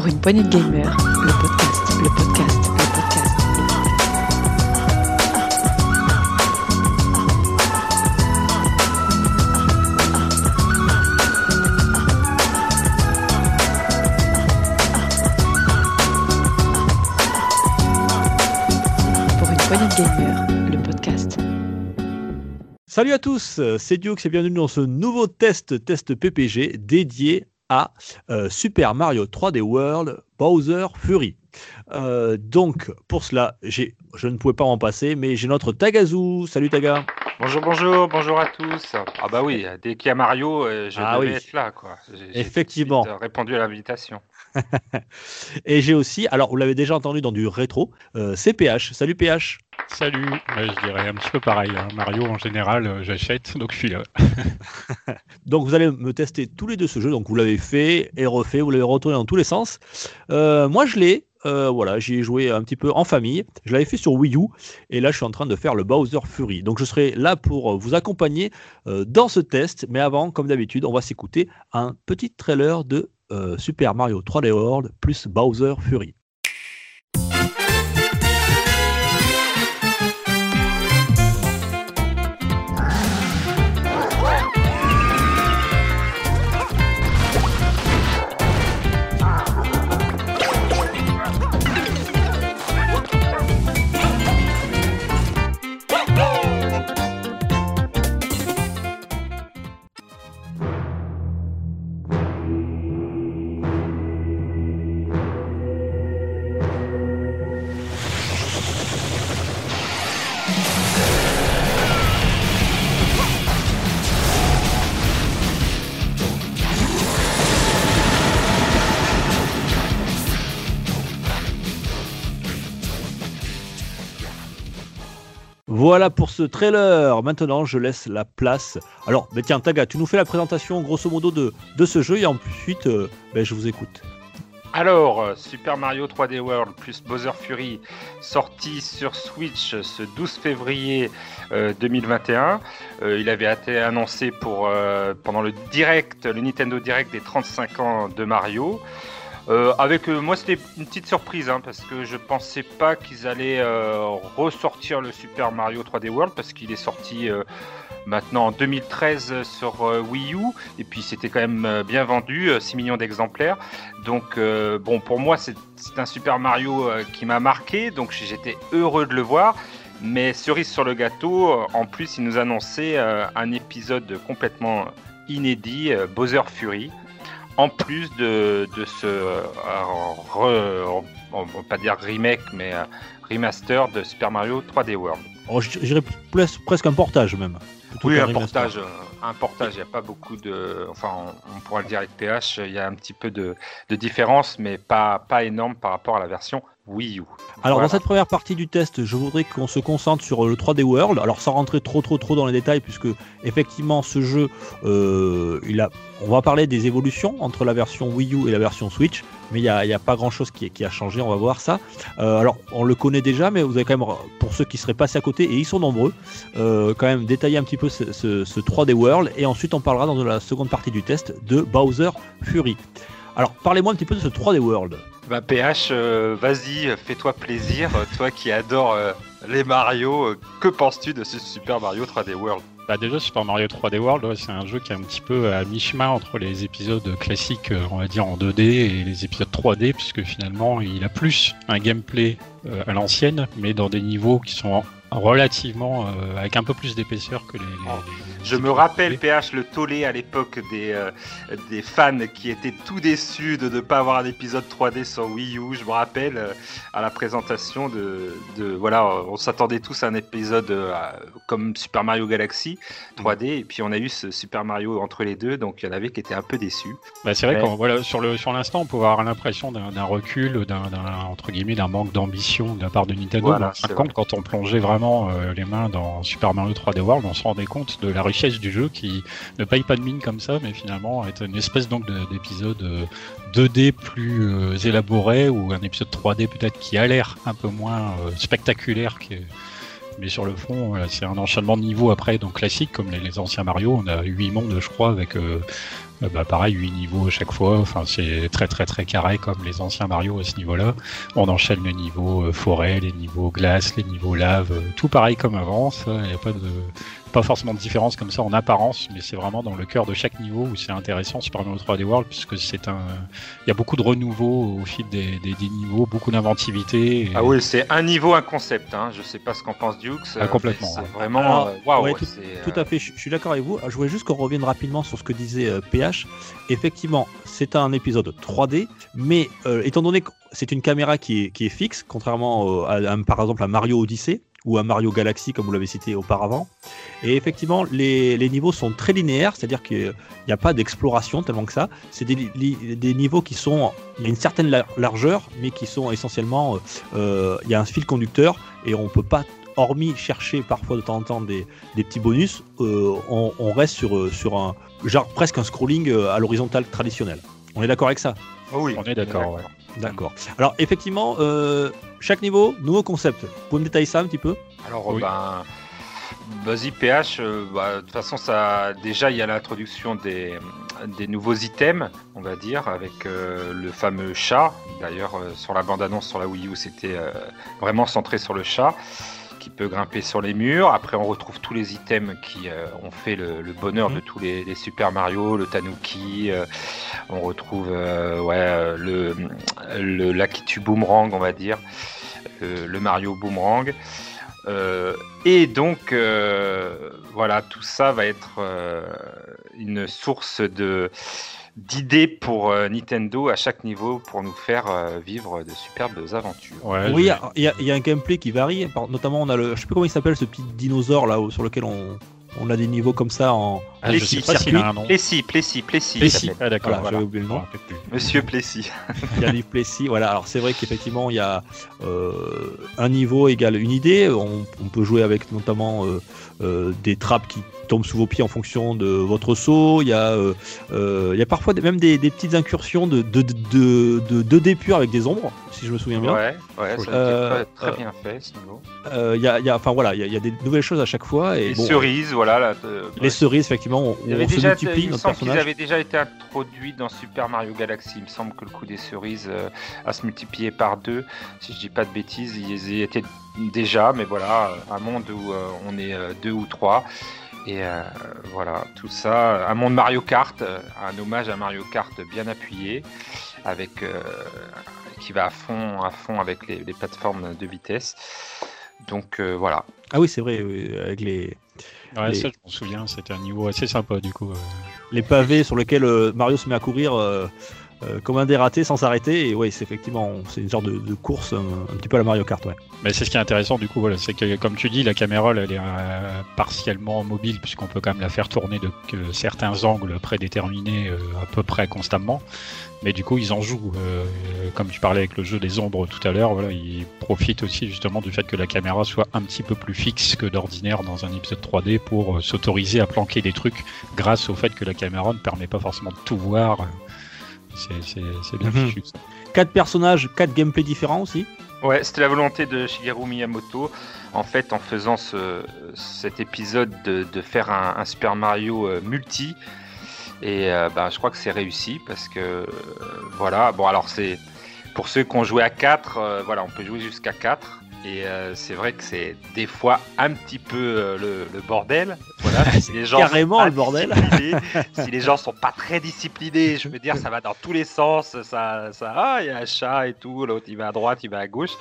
Pour une poignée de gamers, le podcast, le podcast, le podcast. Pour une poignée de gamers, le podcast. Salut à tous, c'est Dioux et bienvenue dans ce nouveau test, test PPG dédié à euh, Super Mario 3D World Bowser Fury. Euh, donc pour cela, j'ai, je ne pouvais pas m'en passer, mais j'ai notre Tagazu. Salut Taga. Bonjour, bonjour, bonjour à tous. Ah bah oui, dès qu'il y a Mario, euh, je Ah devais oui. être là, quoi. J'ai- j'ai Effectivement. euh, répondu à l'invitation. Et j'ai aussi, alors vous l'avez déjà entendu dans du rétro, euh, c'est PH. Salut PH. Salut, Ouais, je dirais un petit peu pareil. hein. Mario en général, euh, j'achète, donc je suis là. Donc vous allez me tester tous les deux ce jeu. Donc vous l'avez fait et refait, vous l'avez retourné dans tous les sens. Euh, moi je l'ai, euh, voilà, j'y ai joué un petit peu en famille. Je l'avais fait sur Wii U et là je suis en train de faire le Bowser Fury. Donc je serai là pour vous accompagner euh, dans ce test. Mais avant, comme d'habitude, on va s'écouter un petit trailer de Super Mario 3D World plus Bowser Fury. Voilà pour ce trailer. Maintenant, je laisse la place. Alors, ben tiens, Taga, tu nous fais la présentation grosso modo de, de ce jeu et ensuite, euh, ben, je vous écoute. Alors, euh, Super Mario 3D World plus Bowser Fury, sorti sur Switch ce 12 février euh, 2021. Euh, il avait été annoncé euh, pendant le direct, le Nintendo Direct des 35 ans de Mario. Euh, avec euh, moi, c'était une petite surprise hein, parce que je pensais pas qu'ils allaient euh, ressortir le Super Mario 3D World parce qu'il est sorti maintenant en 2013 sur Wii U et puis c'était quand même bien vendu, euh, 6 millions d'exemplaires. Donc bon, pour moi, c'est un Super Mario qui m'a marqué, donc j'étais heureux de le voir. Mais cerise sur le gâteau, en plus, il nous annonçait un épisode complètement inédit, Bowser Fury en plus de, de ce, euh, re- on va pas dire remake, mais remaster de Super Mario 3D World. Dirais plus- presque un portage même. Oui, un portage, euh, un portage. Il n'y a pas beaucoup de, enfin, on, on pourra le dire avec PH. Il y a un petit peu de, de différence, mais pas pas énorme par rapport à la version Wii U. Alors Voilà. dans cette première partie du test, je voudrais qu'on se concentre sur le 3D World. Alors sans rentrer trop trop trop dans les détails, puisque effectivement ce jeu, euh, il a, on va parler des évolutions entre la version Wii U et la version Switch, mais il n'y a, pas grand chose qui, qui a changé. On va voir ça. Euh, alors on le connaît déjà, mais vous avez quand même, pour ceux qui seraient passés à côté, et ils sont nombreux, euh, quand même détailler un petit peu ce, ce- ce 3D World, et ensuite on parlera dans la seconde partie du test de Bowser Fury. Alors parlez-moi un petit peu de ce 3D World. Bah, PH, euh, vas-y, fais-toi plaisir. euh, Toi qui adores euh, les Mario, euh, que penses-tu de ce Super Mario 3D World? Bah déjà, Super Mario 3D World, ouais, c'est un jeu qui est un petit peu à mi-chemin entre les épisodes classiques, on va dire en 2D, et les épisodes 3D, puisque finalement, il a plus un gameplay euh, à l'ancienne, mais dans des niveaux qui sont relativement euh, avec un peu plus d'épaisseur que les. les- les Je me rappelle, 3D. PH, le tollé à l'époque des, euh, des fans qui étaient tout déçus de ne pas avoir un épisode 3D sur Wii U. Je me rappelle euh, à la présentation de. de voilà, on s'attendait tous à un épisode comme Super Mario Galaxy 3D, et puis on a eu ce Super Mario entre les deux, donc il y en avait qui étaient un peu déçus. Bah, c'est vrai Ouais. qu'on voilà sur le sur l'instant on peut avoir l'impression d'un recul, d'un entre guillemets d'un manque d'ambition de la part de Nintendo. Voilà, de compte, quand on plongeait vraiment euh, les mains dans Super Mario 3D World, on se rendait compte de la richesse du jeu qui ne paye pas de mine comme ça, mais finalement est une espèce donc de- d'épisode euh, 2D plus euh, élaboré ou un épisode 3D peut-être qui a l'air un peu moins euh, spectaculaire mais sur le fond, c'est un enchaînement de niveaux après, donc classique, comme les, anciens Mario. On a 8 mondes, je crois, avec euh, Euh, bah, pareil, 8 niveaux à chaque fois. Enfin, c'est très très très carré comme les anciens Mario à ce niveau-là. On enchaîne les niveaux euh, forêt, les niveaux glace, les niveaux lave, euh, tout pareil comme avant. Il n'y a pas de pas forcément de différence comme ça en apparence, mais c'est vraiment dans le cœur de chaque niveau où c'est intéressant Super Mario 3D World puisque c'est un, il y a beaucoup de renouveau au fil des, des, des niveaux, beaucoup d'inventivité. et- Ah oui, c'est un niveau, un concept. Hein. Je sais pas ce qu'en pense Dukes. Ah, complètement, mais ouais. C'est vraiment. Euh, Waouh. ouais, tout- c'est, euh, Tout à fait, je je suis d'accord avec vous. Je voulais juste qu'on revienne rapidement sur ce que disait euh, PH. Effectivement, c'est un épisode 3D, mais euh, étant donné que c'est une caméra qui est, qui est fixe, contrairement euh, à, à, par exemple à Mario Odyssey ou à Mario Galaxy, comme vous l'avez cité auparavant. Et effectivement, les, les niveaux sont très linéaires, c'est-à-dire qu'il n'y a pas d'exploration tellement que ça. C'est des, des niveaux qui sont, il y a une certaine lar- largeur, mais qui sont essentiellement, euh, euh, il y a un fil conducteur et on peut pas hormis chercher parfois de temps en temps des, des petits bonus, euh, on, on reste sur, euh, sur un genre presque un scrolling euh, à l'horizontale traditionnel. On est d'accord avec ça? Oh oui. On est d'accord, ouais. D'accord. Alors effectivement, euh, chaque niveau, nouveau concept. Vous pouvez me détailler ça un petit peu? Alors, Oui. ben, vas-y, PH. euh, bah, de toute façon, ça, déjà, il y a l'introduction des, des nouveaux items, on va dire, avec euh, le fameux chat. D'ailleurs, euh, sur la bande-annonce sur la Wii U, c'était euh, vraiment centré sur le chat qui peut grimper sur les murs. Après, on retrouve tous les items qui euh, ont fait le, le bonheur Mhm. de tous les, les Super Mario, le Tanuki. euh, on retrouve euh, ouais, euh, le, le Lakitu Boomerang, on va dire, le, Mario Boomerang. Et donc, voilà, tout ça va être une source de d'idées pour euh, Nintendo à chaque niveau pour nous faire euh, vivre de superbes aventures. Ouais, Oui, il y a- y, un gameplay qui varie. Notamment, on a le, je sais plus comment il s'appelle ce petit dinosaure là sur lequel on, on a des niveaux comme ça en. Ah, je sais Plessis, pas s'il a un nom. Plessis, Plessis. Ah d'accord, Voilà, voilà. j'avais oublié le nom. Monsieur Plessis. Il y a des Plessis. Voilà. Alors c'est vrai qu'effectivement, il y a euh, un niveau égale une idée. On, on peut jouer avec notamment euh, euh, des trappes qui tombent sous vos pieds en fonction de votre saut. Il y a, euh, euh, il y a parfois même des, des petites incursions de 2D de, de, 2D pur avec des ombres, si je me souviens bien. Ouais, ouais, ça a été Euh, très, très euh, bien fait ce niveau. Euh, Il y a, il y a- enfin voilà, il y, a, il y a des nouvelles choses à chaque fois. Et Les bon, cerises, voilà. Là, les cerises, effectivement, on, Il y avait on se déjà, multiplie il semble qu'ils avaient déjà été introduits dans Super Mario Galaxy. Il me semble que le coup des cerises euh, à se multiplier par deux, si je dis pas de bêtises, ils y étaient déjà, mais voilà, un monde où euh, on est euh, deux ou trois. Et euh, voilà, tout ça, un monde Mario Kart, euh, un hommage à Mario Kart bien appuyé, avec euh, qui va à fond, à fond avec les, les plateformes de vitesse. Donc euh, voilà. Ah oui, c'est vrai, avec les, Ouais, Les- ça, je m'en souviens, c'était un niveau assez sympa du coup. euh. les pavés sur lesquels euh, Mario se met à courir euh, comme un dératé sans s'arrêter. Et oui, c'est effectivement, c'est une sorte de, de course un, un petit peu à la Mario Kart. Ouais. Mais c'est ce qui est intéressant du coup, voilà, c'est que comme tu dis, la caméra elle est euh, partiellement mobile puisqu'on peut quand même la faire tourner de certains angles prédéterminés à peu près constamment. Mais du coup, ils en jouent. euh, comme tu parlais avec le jeu des ombres tout à l'heure, voilà, ils profitent aussi justement du fait que la caméra soit un petit peu plus fixe que d'ordinaire dans un épisode 3D pour euh, s'autoriser à planquer des trucs grâce au fait que la caméra ne permet pas forcément de tout voir. C'est bien Mhm. fichu. ça. Quatre personnages, quatre gameplays différents aussi. Ouais, c'était la volonté de Shigeru Miyamoto, en fait, en faisant ce, cet épisode, de, de faire un, un Super Mario euh, multi. Et euh, bah, je crois que c'est réussi parce que euh, voilà. Bon, alors c'est pour ceux qui ont joué à 4, voilà, on peut jouer jusqu'à 4. Et euh, c'est vrai que c'est des fois un petit peu euh, le, le bordel. Voilà, si les gens sont carrément le bordel. si les gens sont pas très disciplinés, je veux dire, ça va dans tous les sens. Ça, ça, ah, il y a un chat et tout. L'autre, il va à droite, il va à gauche.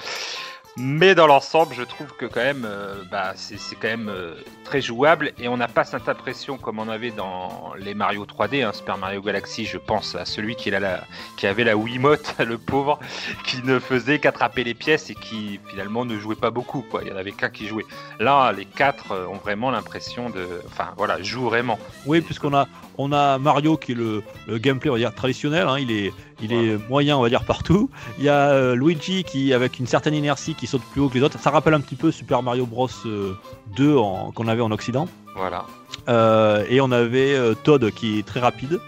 Mais dans l'ensemble, je trouve que quand même, euh, bah, c'est quand même euh, très jouable et on n'a pas cette impression comme on avait dans les Mario 3D, hein, Super Mario Galaxy. Je pense à celui qui, la, avait la Wiimote, le pauvre, qui ne faisait qu'attraper les pièces et qui finalement ne jouait pas beaucoup. Quoi. Il y en avait qu'un qui jouait. Là, les quatre euh, ont vraiment l'impression de, enfin voilà, jouent vraiment. Oui, puisqu'on a, on a Mario qui est le, le gameplay, on va dire, traditionnel. hein, il est, il est moyen, on va dire, partout. Il y a euh, Luigi qui, avec une certaine inertie, qui saute plus haut que les autres. Ça rappelle un petit peu Super Mario Bros. euh, 2 en- qu'on avait en Occident. Voilà. Euh, et on avait euh, Todd qui est très rapide.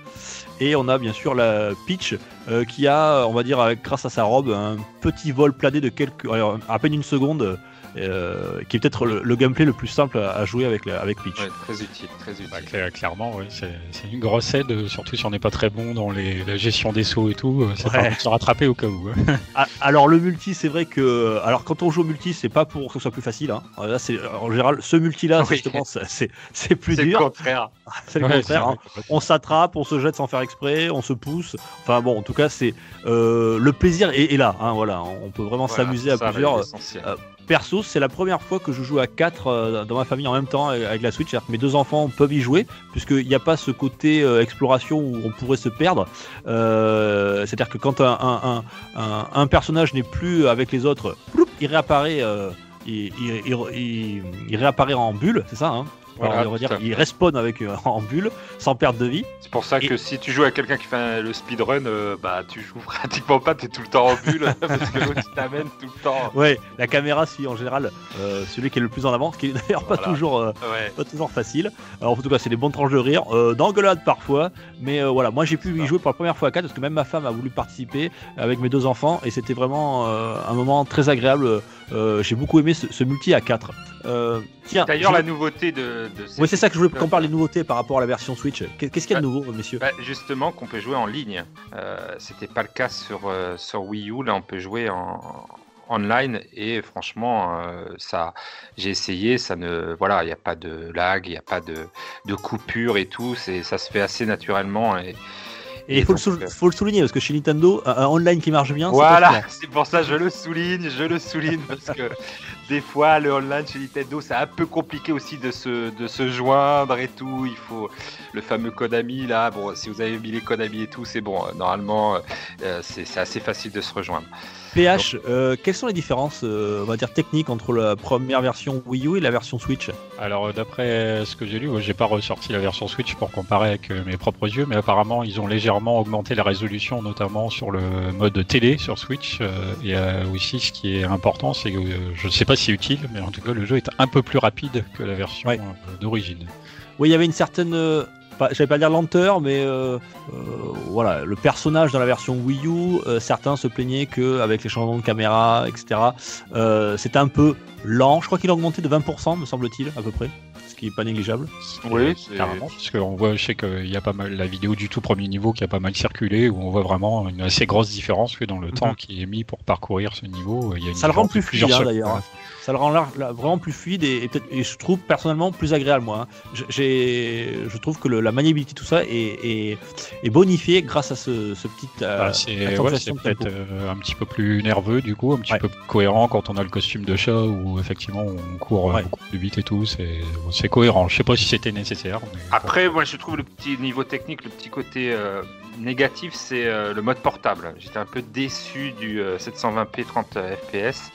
Et on a bien sûr la Peach euh, qui a, on va dire, avec- grâce à sa robe, un petit vol plané de quelques, alors, à peine une seconde euh, qui est peut-être le, le gameplay le plus simple à, à jouer avec, la- avec Peach. Ouais, très utile, très utile. Bah, cla- clairement, ouais, c'est une grosse aide, euh, surtout si on n'est pas très bon dans les, la gestion des sauts et tout. euh, Ça Ouais. permet de se rattraper au cas où. hein. Ah, alors le multi, c'est vrai que, alors quand on joue au multi, c'est pas pour que ce soit plus facile. Hein. Là, c'est en général ce multi-là, Oui. justement, c'est- plus C'est le dur. contraire. C'est le Ouais, contraire. hein. complètement. on s'attrape, on se jette sans faire exprès, on se pousse. Enfin bon, en tout cas, c'est euh, le plaisir est, est là. hein, voilà, on peut vraiment Voilà, s'amuser à plusieurs. Euh, Perso, c'est la première fois que je joue à 4 dans ma famille en même temps euh, avec la Switch. Mes deux enfants peuvent y jouer, puisqu'il n'y a pas ce côté euh, exploration où on pourrait se perdre. Euh, C'est-à-dire que quand un, personnage n'est plus avec les autres, il réapparaît. euh, il réapparaît en bulle, c'est ça hein? Voilà, on va dire, il respawn avec euh, en bulle sans perte de vie. C'est pour ça que si tu joues à quelqu'un qui fait un- le speedrun, euh, bah tu joues pratiquement pas, t'es tout le temps en bulle parce que l'autre t'amène tout le temps. Ouais, la caméra suit en général euh, celui qui est le plus en avant, ce qui est d'ailleurs pas Voilà. toujours Ouais. pas toujours facile. Alors en tout cas, c'est des bonnes tranches de rire, d'engueulade parfois, mais voilà, moi j'ai pu y jouer pour la première fois à 4 parce que même ma femme a voulu participer avec mes deux enfants et c'était vraiment un moment très agréable. J'ai beaucoup aimé ce, ce multi à 4. Euh, D'ailleurs, je- la nouveauté de, de cette- oui, c'est ça que je voulais qu'on parle des nouveautés par rapport à la version Switch. Qu'est- Qu'est-ce qu'il y a de nouveau, messieurs Bah, justement, qu'on peut jouer en ligne. Euh, C'était pas le cas sur, euh, sur Wii U. Là, on peut jouer en online et franchement, euh, ça, j'ai essayé. Ça ne, voilà, il n'y a pas de lag, il n'y a pas de, de coupure et tout. C'est, ça se fait assez naturellement. Et, il faut, donc, euh, faut le souligner parce que chez Nintendo, un, online qui marche bien, Voilà, c'est pour ça que je le souligne, je le souligne parce que des fois le online chez Nintendo c'est un peu compliqué aussi de se, joindre et tout. Il faut le fameux Konami là. Bon, si vous avez mis les Konami et tout, c'est bon. Normalement, euh, c'est assez facile de se rejoindre. PH, euh, quelles sont les différences, euh, on va dire techniques entre la première version Wii U et la version Switch? Alors euh, d'après ce que j'ai lu, j'ai pas ressorti la version Switch pour comparer avec mes propres yeux, mais apparemment ils ont légèrement augmenté la résolution, notamment sur le mode télé sur Switch. et aussi, ce qui est important, c'est que je ne sais pas si c'est utile, mais en tout cas le jeu est un peu plus rapide que la version Ouais. d'origine. Oui, il y avait une certaine, j'allais pas dire lenteur, mais euh, euh, voilà, le personnage dans la version Wii U, euh, certains se plaignaient que avec les changements de caméra, etc., c'était un peu lent. Je crois qu'il a augmenté de 20%, me semble-t-il, à peu près, qui est pas négligeable. Oui, carrément. Parce qu'on voit, je sais qu'il y a pas mal la vidéo du tout premier niveau qui a pas mal circulé, où on voit vraiment une assez grosse différence que dans le Mhm. temps qui est mis pour parcourir ce niveau. Il y a une Ça le rend plus fluide, hein, d'ailleurs. Ça le rend là- là vraiment plus fluide et, et peut-être- et je trouve personnellement plus agréable moi. hein. J'ai, je trouve que le- la maniabilité tout ça est, est, est bonifiée grâce à ce, ce petit. euh, Bah, c'est ouais, peut-être euh, un petit peu plus nerveux du coup, un petit Ouais. peu plus cohérent quand on a le costume de chat où effectivement on court euh, Ouais. beaucoup plus vite et tout. C'est c'est cohérent. Je sais pas si c'était nécessaire. Après, moi, je trouve le petit niveau technique, le petit côté euh, négatif, c'est euh, le mode portable. J'étais un peu déçu du euh, 720p 30 fps.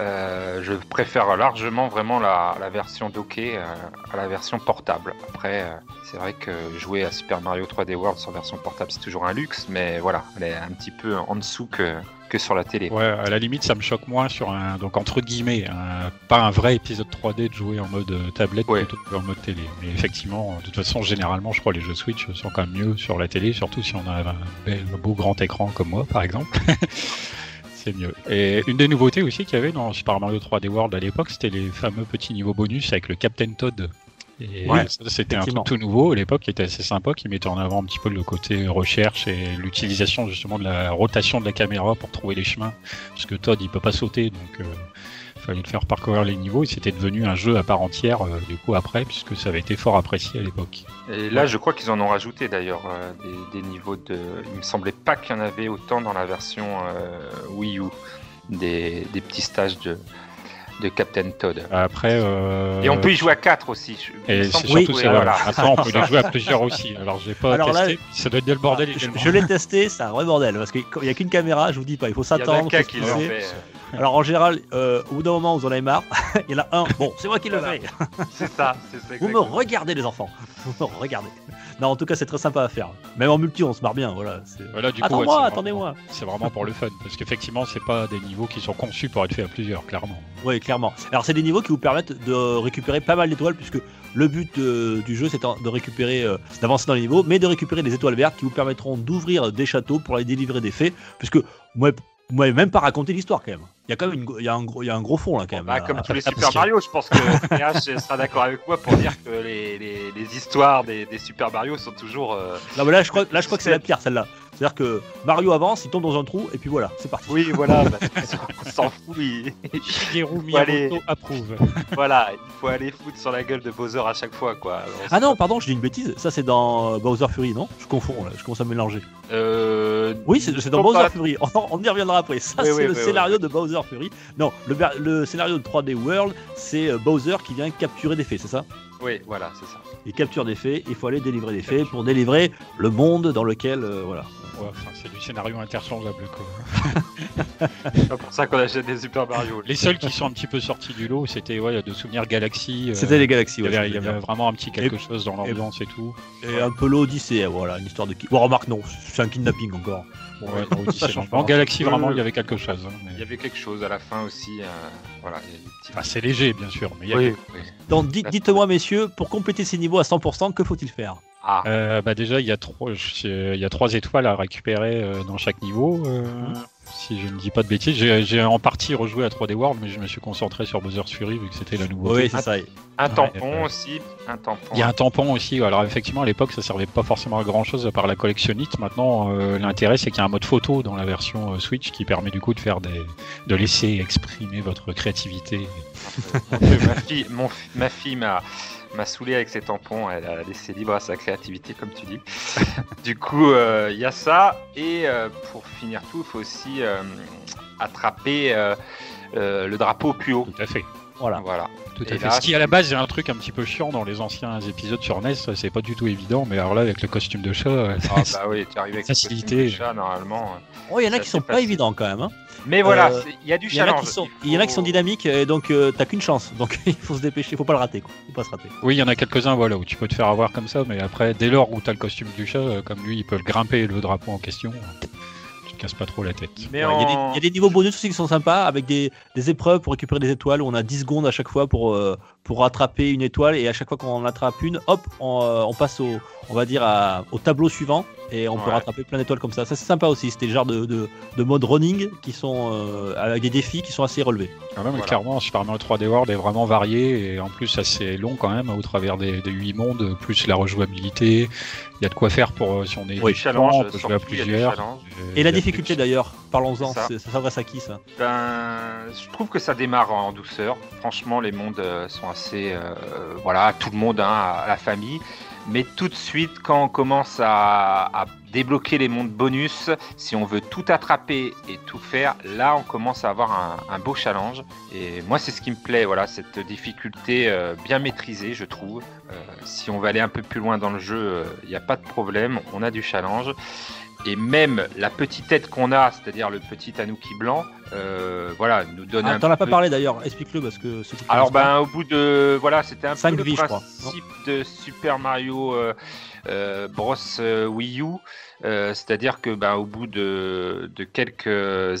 Euh, je préfère largement vraiment la, la version dockée euh, à la version portable. Après, euh, c'est vrai que jouer à Super Mario 3D World sur version portable, c'est toujours un luxe, mais voilà, elle est un petit peu en dessous que, que sur la télé. Ouais, à la limite, ça me choque moins sur un, donc entre guillemets, un- pas un vrai épisode 3D de jouer en mode tablette Ouais. plutôt qu'en mode télé. Mais effectivement, de toute façon, généralement, je crois les jeux Switch sont quand même mieux sur la télé, surtout si on a un bel, beau grand écran comme moi, par exemple. C'est mieux. Et une des nouveautés aussi qu'il y avait dans Super Mario 3D World à l'époque, c'était les fameux petits niveaux bonus avec le Captain Toad. Et Ouais, c'était un truc tout nouveau à l'époque qui était assez sympa, qui mettait en avant un petit peu le côté recherche et l'utilisation justement de la rotation de la caméra pour trouver les chemins. Parce que Todd il peut pas sauter, donc euh, fallait le faire parcourir les niveaux et c'était devenu un jeu à part entière euh, du coup après, puisque ça avait été fort apprécié à l'époque. Et là, je crois qu'ils en ont rajouté d'ailleurs euh, des, des niveaux de. Il me semblait pas qu'il y en avait autant dans la version euh, Wii U, des, des petits stages de, de Captain Todd. Après, euh, Et on peut y jouer à 4 aussi. je- Et c'est surtout oui, ça. voilà. On peut les jouer à plusieurs aussi. Alors, j'ai pas Alors là- testé. ça doit être bien le bordel je, je l'ai testé, c'est un vrai bordel parce qu'il n'y a qu'une caméra, je vous dis pas, il faut Il y a s'attendre. qui pousser. fait. Alors en général, euh, au bout d'un moment, vous en avez marre. Il y en a un. Bon, c'est moi qui le Voilà. fais. C'est ça, c'est ça. Vous me regardez les enfants. Vous me regardez. Non, en tout cas, c'est très sympa à faire. Même en multi, on se marre bien. Voilà. c'est- Voilà, du coup, ouais, Attends-moi, c'est vraiment- attendez-moi. C'est vraiment pour le fun. Parce qu'effectivement, c'est pas des niveaux qui sont conçus pour être faits à plusieurs, clairement. Oui, clairement. Alors, c'est des niveaux qui vous permettent de récupérer pas mal d'étoiles, puisque le but euh, du jeu, c'est de récupérer, euh, d'avancer dans les niveaux, mais de récupérer des étoiles vertes qui vous permettront d'ouvrir des châteaux pour aller délivrer des fées, puisque moi, Vous m'avez même pas raconté l'histoire quand même. Il y a quand même une y a un gros, il y a un gros fond là quand même. Bah, comme tous les Super Mario, je pense que PH sera d'accord avec moi pour dire que les, les- les histoires des, des Super Mario sont toujours. euh, Là, mais là, je crois, là, je crois que c'est la pire celle-là. C'est-à-dire que Mario avance, il tombe dans un trou et puis voilà, c'est parti. Oui, voilà, bah, on s'en fout. il- Shigeru Faut aller- Miyamoto approuve. Voilà, il faut aller foutre sur la gueule de Bowser à chaque fois, quoi. Alors, Ah non, pardon, je dis une bêtise. Ça, c'est dans euh, Bowser Fury, non? Je confonds, là, je commence à me mélanger. Euh, Oui, c'est dans Bowser pas- Fury. On, on y reviendra après. Ça, Oui, c'est oui, le oui, oui. scénario de Bowser Fury. Non, le, le scénario de 3D World, c'est euh, Bowser qui vient capturer des fées, c'est ça? Oui, voilà, c'est ça. Il capture des fées, il faut aller délivrer des fées pour délivrer le monde dans lequel. euh, voilà. Ouais, enfin, c'est du scénario interchangeable. Quoi. C'est pas pour ça qu'on achète des Super Mario. Les seuls qui sont un petit peu sortis du lot, c'était ouais, de souvenirs Galaxy. euh, C'était les galaxies, Il ouais, y avait, il y avait vraiment un petit quelque chose dans l'ambiance et tout. Et un peu l'Odyssée, voilà, une histoire de. Bon, remarque, non, c'est un kidnapping encore. Bon, Ouais, ça change pas. Galaxy, vraiment, il y avait quelque chose. hein, mais- Il y avait quelque chose à la fin aussi. euh, voilà, petits- c'est léger, bien sûr. Mais il y a Oui, oui. Donc, dites- dites-moi, messieurs, pour compléter ces niveaux à 100%, que faut-il faire? Ah, Euh, bah déjà, il y, a trois, je- il y a trois étoiles à récupérer euh, dans chaque niveau. euh, Mhm. Si je ne dis pas de bêtises, j'ai en partie rejoué à 3D World, mais je me suis concentré sur Bowser's Fury vu que c'était la nouveauté. Oui, c'est ça. un tampon ouais. aussi. Un tampon. Il y a un tampon aussi. Alors effectivement, à l'époque, ça servait pas forcément à grand chose à part la collectionnite. Maintenant, euh, l'intérêt, c'est qu'il y a un mode photo dans la version euh, Switch qui permet du coup de faire des, de laisser exprimer votre créativité. ma fille, ma fille m'a saoulé avec ses tampons. Elle a laissé libre à sa créativité, comme tu dis. du coup, euh, il y a ça. Et euh, pour finir tout, il faut aussi euh, attraper le drapeau au plus haut. Tout à fait. Voilà. Voilà. Tout Et à fait. là, Ce qui à la base est un truc un petit peu chiant dans les anciens épisodes sur NES, c'est pas du tout évident, mais alors là avec le costume de chat, euh, Ah bah oui, tu arrives avec le Facilité. costume de chat, normalement. Oh, il y en a qui sont pas facile. évidents quand même. hein. Mais voilà, Euh, il y a du challenge. Il y en a qui sont dynamiques et donc euh, t'as qu'une chance. Donc il faut se dépêcher, il faut pas le rater. Quoi. Faut pas se rater. Oui, il y en a quelques-uns voilà, où tu peux te faire avoir comme ça, mais après, dès lors où tu as le costume du chat, euh, comme lui, il peut le grimper le drapeau en question, pas trop la tête. Ouais, Il y, a des- en- il y a des niveaux bonus aussi qui sont sympas avec des, des épreuves pour récupérer des étoiles où on a 10 secondes à chaque fois pour, euh, pour attraper une étoile et à chaque fois qu'on en attrape une, hop, on, euh, on passe au, on va dire à- au tableau suivant et on peut rattraper plein d'étoiles comme ça. Ça c'est sympa aussi. C'était le genre de, de, de mode running qui sont euh, avec des défis qui sont assez relevés. Ah ouais, mais Voilà. clairement, Super Mario 3D World est vraiment varié et en plus assez long quand même, au travers des, des 8 mondes, plus la rejouabilité. Il y a de quoi faire pour euh, si on est Oui, challenge. on peut jouer à surtout, il y a du plusieurs. challenge. Et la difficulté d'ailleurs, parlons-en, ça. s'adresse à qui ça? Ben, je trouve que ça démarre en douceur. Franchement, les mondes euh, sont assez, euh, voilà, tout le monde, hein, à la famille. Mais tout de suite, quand on commence à, débloquer les mondes bonus, si on veut tout attraper et tout faire, là, on commence à avoir un, beau challenge. Et moi, c'est ce qui me plaît, voilà, cette difficulté euh, bien maîtrisée, je trouve. Euh, si on veut aller un peu plus loin dans le jeu, il n'y a pas de problème, on a du challenge. Et même la petite tête qu'on a, c'est-à-dire le petit Tanuki blanc, euh, voilà, nous donne Ah, un T'en as pas parlé d'ailleurs, explique-le parce que Alors ben au bout de voilà, c'était un Cinq peu vies, le je crois, principe de Super Mario euh, euh, Bros euh, Wii U, euh, c'est-à-dire que ben au bout de, de quelques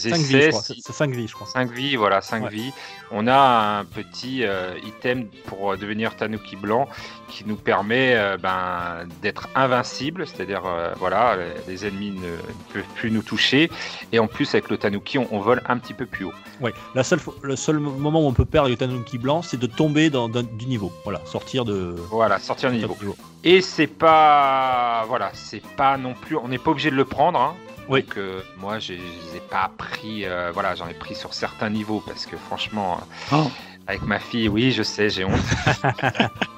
essais, C'est 5 vies, je crois. 5 vies, voilà, 5 Ouais. vies. On a un petit euh, item pour devenir Tanuki blanc qui nous permet ben, d'être invincible, c'est-à-dire voilà, les- les ennemis ne, ne peuvent plus nous toucher. Et en plus, avec le Tanuki, on, on vole un petit peu plus haut. Ouais. La seule, fo- le seul moment où on peut perdre le Tanuki blanc, c'est de tomber dans, dans- du niveau. Voilà, sortir de. Voilà, sortir le niveau. Et c'est pas, voilà, c'est pas non plus, on n'est pas obligé de le prendre. Hein. Oui. Donc, euh, moi, je les ai pas pris, euh, voilà, j'en ai pris sur certains niveaux parce que franchement, Oh. avec ma fille, oui, je sais, j'ai honte.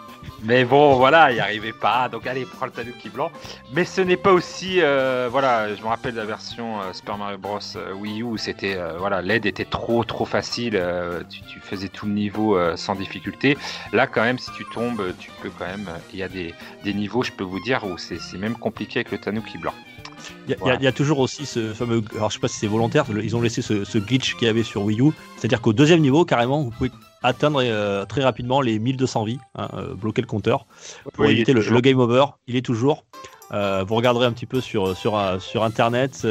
Mais bon, voilà, il n'y arrivait pas. Donc, allez, prends le Tanuki blanc. Mais ce n'est pas aussi, euh, voilà, je me rappelle de la version euh, Super Mario Bros euh, Wii U où c'était, euh, voilà, l'aide était trop, trop facile. tu, tu faisais tout le niveau sans difficulté. Là, quand même, si tu tombes, tu peux quand même. Il y a des, des niveaux, je peux vous dire, où c'est même compliqué avec le Tanuki blanc. Il y, a- y y toujours aussi ce fameux. Alors, je sais pas si c'est volontaire, ils ont laissé ce, ce glitch qu'il y avait sur Wii U. C'est-à-dire qu'au deuxième niveau, carrément, vous pouvez atteindre euh, très rapidement les 1200 vies, hein, euh, bloquer le compteur, pour Oui, éviter le, game over. Il est toujours. Euh, vous regarderez un petit peu sur, sur, sur internet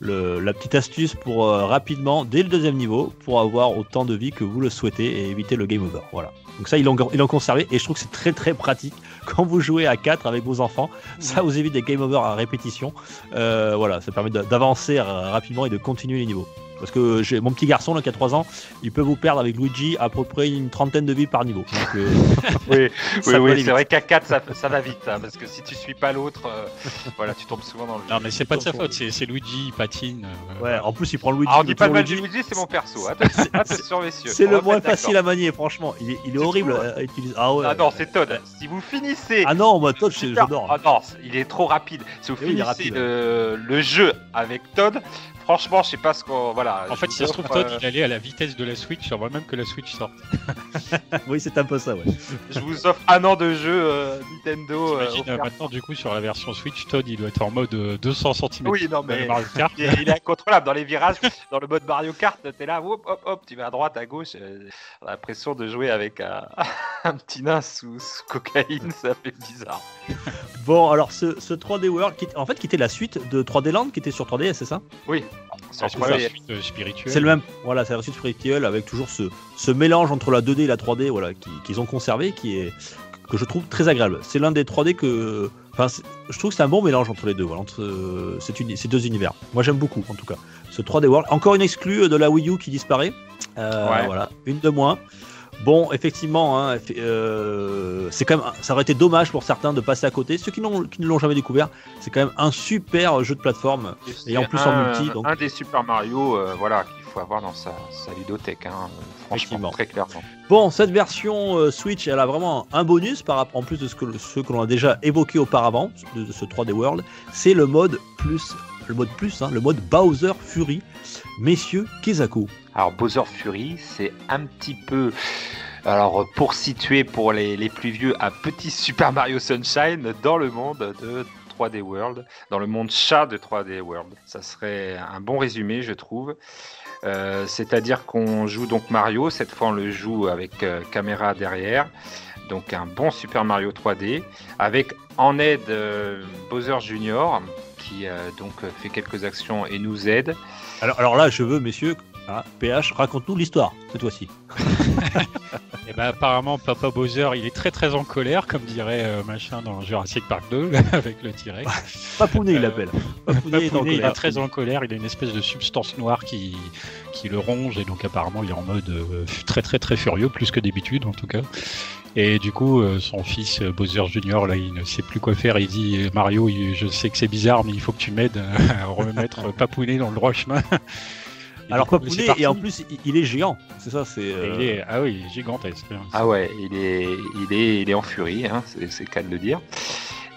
le- la petite astuce pour rapidement, dès le deuxième niveau, pour avoir autant de vie que vous le souhaitez et éviter le game over. Voilà. Donc ça, ils l'ont ils l'ont conservé et je trouve que c'est très très pratique quand vous jouez à 4 avec vos enfants. Ça vous évite des game over à répétition. Voilà, ça permet d'avancer rapidement et de continuer les niveaux. Parce que j'ai mon petit garçon là, qui a 3 ans, il peut vous perdre avec Luigi à peu près une trentaine de vies par niveau. Donc, euh, Oui, oui, c'est vrai qu'à 4, ça, ça va vite, hein, parce que si tu suis pas l'autre, euh, voilà, tu tombes souvent dans le. Non, mais c'est pas de sa faute, c'est Luigi, il patine. euh, ouais, en plus il prend Luigi. Ah, on dit pas de Luigi. Luigi, c'est mon perso. Messieurs. C'est le moins facile à manier, franchement. Il est, il est Tu horrible trouves à utiliser. Ah ouais. Ah non, c'est Todd. Si vous finissez. Ah non, moi Todd, j'adore. Ah non, il est trop rapide. Si vous Eh finissez le jeu avec Todd, franchement, je sais pas ce qu'on. Voilà. En fait, si ça se trouve, Todd, euh, il allait à la vitesse de la Switch avant même que la Switch sorte. Oui, c'est un peu ça, ouais. je vous offre un an de jeu euh, Nintendo. euh, euh, maintenant, du coup, sur la version Switch, Todd, il doit être en mode euh, 200 cm. Oui, non, mais- Mario Kart. Il est, il est incontrôlable dans les virages, dans le mode Mario Kart. T'es là, hop, hop, hop, tu vas à droite, à gauche. euh, on a l'impression de jouer avec un, un petit nain sous, sous cocaïne, ça fait bizarre. Bon, alors ce, ce 3D World, qui, en fait, qui était la suite de 3D Land, qui était sur 3DS, c'est ça? Oui, c'est point, la il- suite euh, spirituelle. C'est le même. Voilà, c'est la suite spirituelle avec toujours ce, ce mélange entre la 2D et la 3D, voilà, qui- qu'ils ont conservé, qui est que je trouve très agréable. C'est l'un des 3D que, enfin, je trouve que c'est un bon mélange entre les deux, voilà, entre euh, uni- ces deux univers. Moi, j'aime beaucoup, en tout cas, ce 3D World. Encore une exclue de la Wii U qui disparaît. Euh, Ouais. Voilà, une de moins. Bon, effectivement, hein, euh, c'est quand même, ça aurait été dommage pour certains de passer à côté. Ceux qui, ne l'ont jamais découvert, c'est quand même un super jeu de plateforme. Et en plus en un- multi, donc- Un des Super Mario, euh, voilà, qu'il faut avoir dans sa, sa ludothèque, hein, franchement, très clairement. Bon, cette version euh, Switch, elle a vraiment un bonus par rapport, en plus de ce que, ce que l'on a déjà évoqué auparavant, de, ce 3D World, c'est le mode plus, le mode plus, hein, le mode Bowser Fury. Messieurs, Kezako. Alors Bowser Fury, c'est un petit peu... Alors pour situer pour les, plus vieux, un petit Super Mario Sunshine dans le monde de 3D World, dans le monde chat de 3D World. Ça serait un bon résumé, je trouve. Euh, C'est-à-dire qu'on joue donc Mario, cette fois on le joue avec euh, caméra derrière, donc un bon Super Mario 3D, avec en aide euh, Bowser Junior qui donc fait quelques actions et nous aide. Alors là, je veux, messieurs, PH, raconte-nous l'histoire, cette fois-ci. Et ben apparemment, Papa Bowser, il est très très en colère, comme dirait euh, machin dans Jurassic Park 2, avec le T-Rex. Papounet, il Euh, l'appelle. Papounet est il est très en colère, il a une espèce de substance noire qui, qui le ronge, et donc apparemment il est en mode euh, très très très furieux, plus que d'habitude en tout cas. Et du coup, son fils Bowser Junior, là, il ne sait plus quoi faire. Il dit Mario, je sais que c'est bizarre, mais il faut que tu m'aides à remettre Papounet dans le droit chemin. Et Alors Papounet, et en plus, il, il est géant. C'est ça, c'est... Euh, il est- ah oui, il est gigantesque. Ah ouais, il est, il est, il est en furie, hein, c'est le cas de le dire.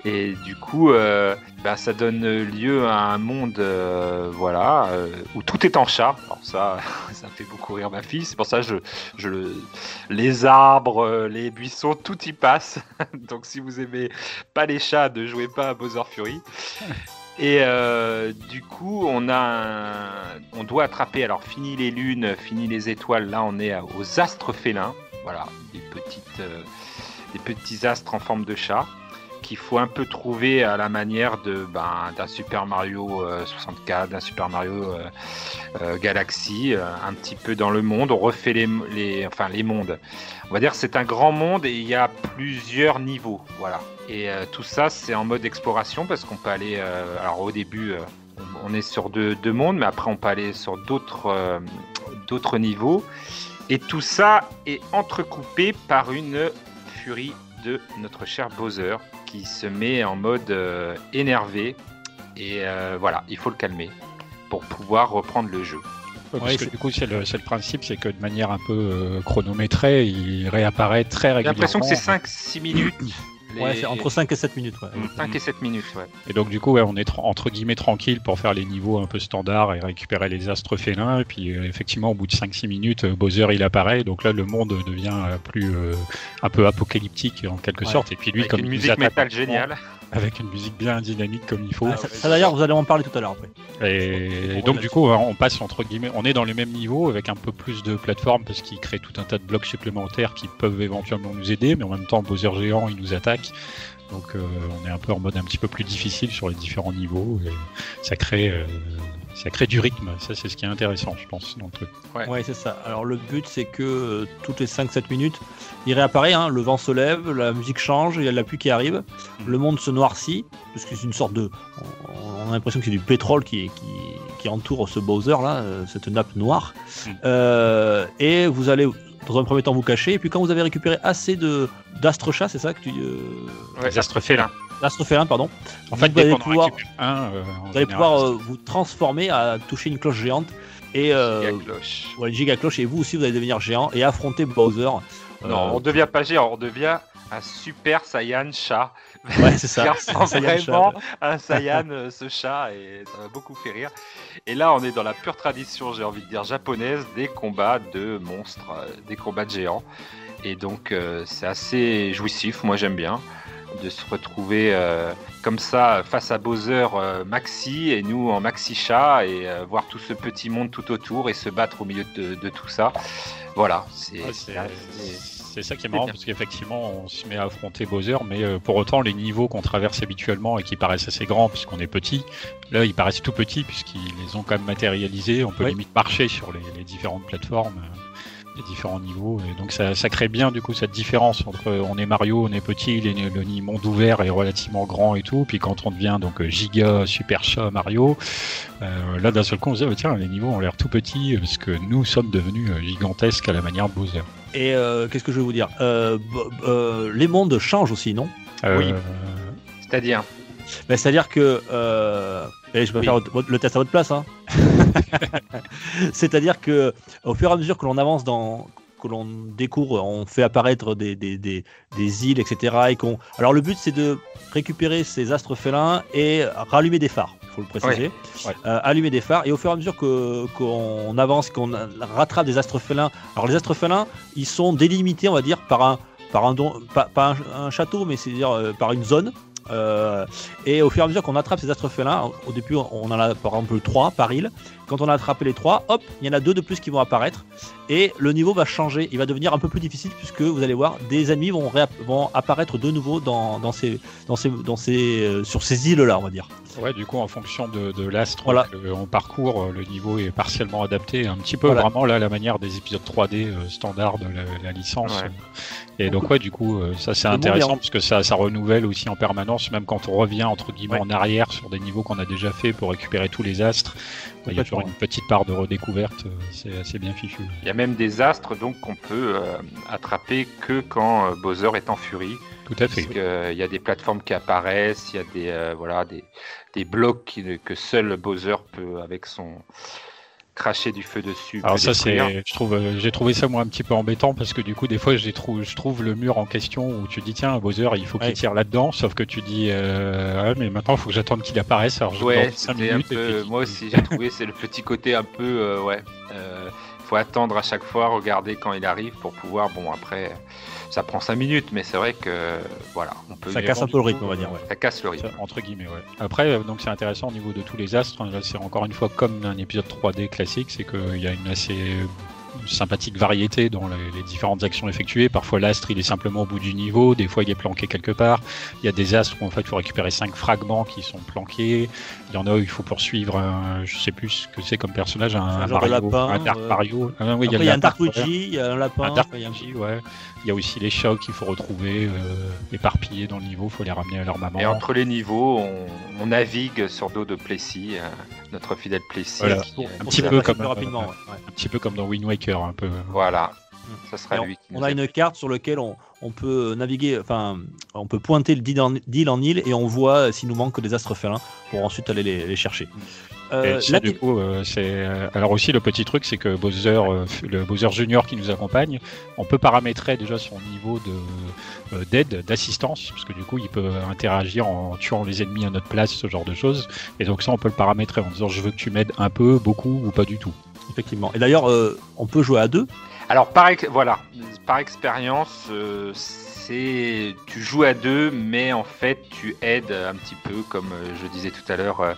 Et du coup, euh, bah, ça donne lieu à un monde, euh, voilà, euh, où tout est en chat. Alors ça, ça me fait beaucoup rire ma fille. C'est pour ça que je, je le, les arbres, euh, les buissons, tout y passe. Donc si vous aimez pas les chats, ne jouez pas à Bowser Fury. Et euh, du coup, on a, on doit attraper. Alors, fini les lunes, fini les étoiles. Là, on est aux astres félins. Voilà, euh, des petits astres en forme de chat qu'il faut un peu trouver à la manière de ben, d'un Super Mario euh, 64, d'un Super Mario euh, euh, Galaxy, euh, un petit peu dans le monde. On refait les, les, enfin les mondes. On va dire c'est un grand monde et il y a plusieurs niveaux. Voilà. Et euh, tout ça, c'est en mode exploration parce qu'on peut aller. euh, alors au début, euh, on, on est sur deux, deux mondes, mais après on peut aller sur d'autres euh, d'autres niveaux. Et tout ça est entrecoupé par une furie de notre cher Bowser qui se met en mode euh, énervé. Et euh, voilà, il faut le calmer pour pouvoir reprendre le jeu. Ouais, parce que du coup, c'est le, le principe, c'est que de manière un peu euh, chronométrée, il réapparaît très J'ai régulièrement. l'impression que c'est 5-6 minutes. Ouais, les- c'est entre 5 et 7 minutes. ouais. 5 et 7 minutes, ouais. Et donc, du coup, ouais, on est entre guillemets tranquille pour faire les niveaux un peu standards et récupérer les astres félins. Et puis, euh, effectivement, au bout de 5-6 minutes, euh, Bowser il apparaît. Donc là, le monde devient euh, plus euh, un peu apocalyptique en quelque Ouais. sorte. Et puis, lui, Avec comme une il nous musique attaque métal géniale. Avec une musique bien dynamique comme il faut. Ah, ça, ça, d'ailleurs, vous allez en parler tout à l'heure après. Et donc du coup, on passe entre guillemets, on est dans les mêmes niveaux avec un peu plus de plateformes parce qu'il crée tout un tas de blocs supplémentaires qui peuvent éventuellement nous aider, mais en même temps, Bowser géant, il nous attaque. Donc euh, on est un peu en mode un petit peu plus difficile sur les différents niveaux et ça crée, euh, ça crée du rythme. Ça, c'est ce qui est intéressant, je pense, dans le truc. Ouais. Ouais, c'est ça. Alors le but, c'est que euh, toutes les 5-7 minutes, il réapparaît, hein, le vent se lève, la musique change, il y a de la pluie qui arrive, Mhm. le monde se noircit, parce que c'est une sorte de... On a l'impression que c'est du pétrole qui, qui, qui entoure ce Bowser là, euh, cette nappe noire. Mm. Euh, et vous allez dans un premier temps vous cacher, et puis quand vous avez récupéré assez de d'astre chat, c'est ça que tu. Euh, Ouais, Les astres félins. d'astre félin, pardon. En fait, vous allez pouvoir, un, euh, en vous allez pouvoir euh, vous transformer à toucher une cloche géante. Et euh, Giga cloche. ouais, une giga cloche, et vous aussi vous allez devenir géant et affronter Bowser. Euh, Non, on devient pas géant, on devient un super Saiyan chat. ouais, c'est ça. Saiyan vraiment à un Saiyan, euh, ce chat, et ça m'a beaucoup fait rire. Et là, on est dans la pure tradition, j'ai envie de dire, japonaise, des combats de monstres, euh, des combats de géants. Et donc, euh, c'est assez jouissif, moi j'aime bien, de se retrouver comme ça face à Bowser Maxi et nous en Maxi chat et voir tout ce petit monde tout autour et se battre au milieu de, de tout ça. Voilà, c'est Ouais, c'est ça qui est marrant parce qu'effectivement on se met à affronter Bowser, mais euh, pour autant les niveaux qu'on traverse habituellement et qui paraissent assez grands puisqu'on est petit, là ils paraissent tout petits puisqu'ils les ont quand même matérialisés. On peut Oui. limite marcher sur les, les différentes plateformes, les différents niveaux, et donc ça, ça crée bien du coup cette différence entre on est Mario, on est petit, les, le monde ouvert est relativement grand et tout, puis quand on devient donc giga super chat Mario, euh, là d'un seul coup on se dit ah, tiens les niveaux ont l'air tout petits parce que nous sommes devenus euh, gigantesques à la manière de Bowser. Et euh, qu'est-ce que je vais vous dire? Euh, euh, Les mondes changent aussi, non? Oui. C'est-à-dire? C'est-à-dire que. Euh... et je vais Oui. faire le test à votre place. Hein. C'est-à-dire que au fur et à mesure que l'on avance dans que l'on découvre, on fait apparaître des, des, des, des îles, etc. Et qu'on... Alors le but c'est de récupérer ces astres félins et rallumer des phares, il faut le préciser. Ouais. Euh, allumer des phares et au fur et à mesure que, qu'on avance, qu'on rattrape des astres félins. Alors les astres félins, ils sont délimités, on va dire, par un, par un, don, pas, pas un, un château, mais c'est-à-dire euh, par une zone. Euh, et au fur et à mesure qu'on attrape ces astres félins, au début on en a par exemple 3 par île. Quand on a attrapé les 3, hop, il y en a deux de plus qui vont apparaître. Et le niveau va changer, il va devenir un peu plus difficile puisque vous allez voir, des ennemis vont, apparaître de nouveau dans, dans ces, dans ces, dans ces, euh, sur ces îles-là, on va dire. Ouais, du coup, en fonction de, de l'astre Voilà. qu'on parcourt, euh, le niveau est partiellement adapté, un petit peu Voilà. vraiment là la manière des épisodes 3D euh, standard de la, la licence. Ouais. Et donc ouais, du coup, euh, ça c'est intéressant en- parce que ça, ça renouvelle aussi en permanence, même quand on revient entre guillemets Ouais. en arrière sur des niveaux qu'on a déjà fait pour récupérer tous les astres. Il y a une petite part de redécouverte, euh, c'est assez bien fichu. Il y a même des astres donc qu'on peut euh, attraper que quand euh, Bowser est en furie. Tout à fait. Parce qu'il y a des plateformes qui apparaissent, il y a des euh, voilà des, des blocs qui- que seul Bowser peut avec son cracher du feu dessus. Alors ça c'est, je trouve, euh, j'ai trouvé ça moi un petit peu embêtant parce que du coup des fois je trouve, je trouve le mur en question où tu dis tiens Bowser il faut qu'il Ouais. tire là-dedans, sauf que tu dis euh, ah, mais maintenant il faut que j'attende qu'il apparaisse. Alors je Ouais, un peu. puis- Moi aussi, j'ai trouvé c'est le petit côté un peu euh, ouais. euh, faut attendre à chaque fois, regarder quand il arrive pour pouvoir. Bon après, ça prend 5 minutes, mais c'est vrai que voilà, on peut. Ça casse un peu le rythme, on va dire. Ouais. Ça casse le rythme. Ça, entre guillemets, ouais. Après, euh, donc c'est intéressant au niveau de tous les astres. hein, c'est encore une fois comme un épisode 3D classique, c'est qu'il y a une assez sympathique variété dans les, les différentes actions effectuées. Parfois, l'astre il est simplement au bout du niveau, des fois il est planqué quelque part. Il y a des astres où en fait il faut récupérer cinq fragments qui sont planqués. Il y en a où il faut poursuivre un, je sais plus ce que c'est comme personnage, un, Un genre de Mario, lapin, un Dark euh, Mario. Ah, oui, Après, il y a, un Dark. Luigi, il y a un lapin, Un Dark enfin, il y a un- Luigi, ouais. Il y a aussi les chocs qu'il faut retrouver, euh, éparpillés dans le niveau, il faut les ramener à leur maman. Et entre les niveaux, on, on navigue sur dos de Plessis, euh, notre fidèle Plessis. Voilà. qui, Pour- euh, nous petit peu comme, plus euh, rapidement. ouais. Un petit peu comme dans Wind Waker, un peu. Voilà, Mm. ça sera Et on- a une carte sur laquelle on, on peut naviguer, enfin, on peut pointer le d'île en, île et on voit s'il nous manque des astres félins pour ensuite aller les, les chercher. Euh, Et ça, la- du coup, euh, c'est euh, alors aussi le petit truc, c'est que Bowser, euh, le Bowser Junior qui nous accompagne, on peut paramétrer déjà son niveau de euh, d'aide, d'assistance, parce que du coup, il peut interagir en tuant les ennemis à notre place, ce genre de choses. Et donc ça, on peut le paramétrer en disant, je veux que tu m'aides un peu, beaucoup ou pas du tout. Effectivement. Et d'ailleurs, euh, on peut jouer à deux? Alors par ex- voilà, par expérience, euh, c'est tu joues à deux, mais en fait tu aides un petit peu, comme euh, je disais tout à l'heure, euh,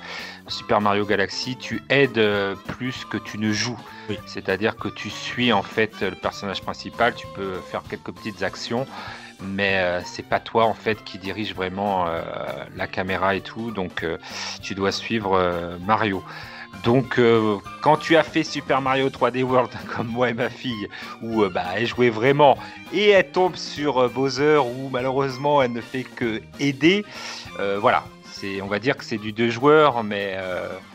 Super Mario Galaxy, tu aides euh, plus que tu ne joues. Oui. C'est-à-dire que tu suis en fait le personnage principal, tu peux faire quelques petites actions, mais euh, c'est pas toi en fait qui dirige vraiment euh, la caméra et tout, donc euh, tu dois suivre Mario. Donc, euh, quand tu as fait Super Mario 3D World, comme moi et ma fille, où euh, bah, elle jouait vraiment et elle tombe sur euh, Bowser, où malheureusement elle ne fait que aider, voilà. C'est, on va dire que c'est du deux joueurs, mais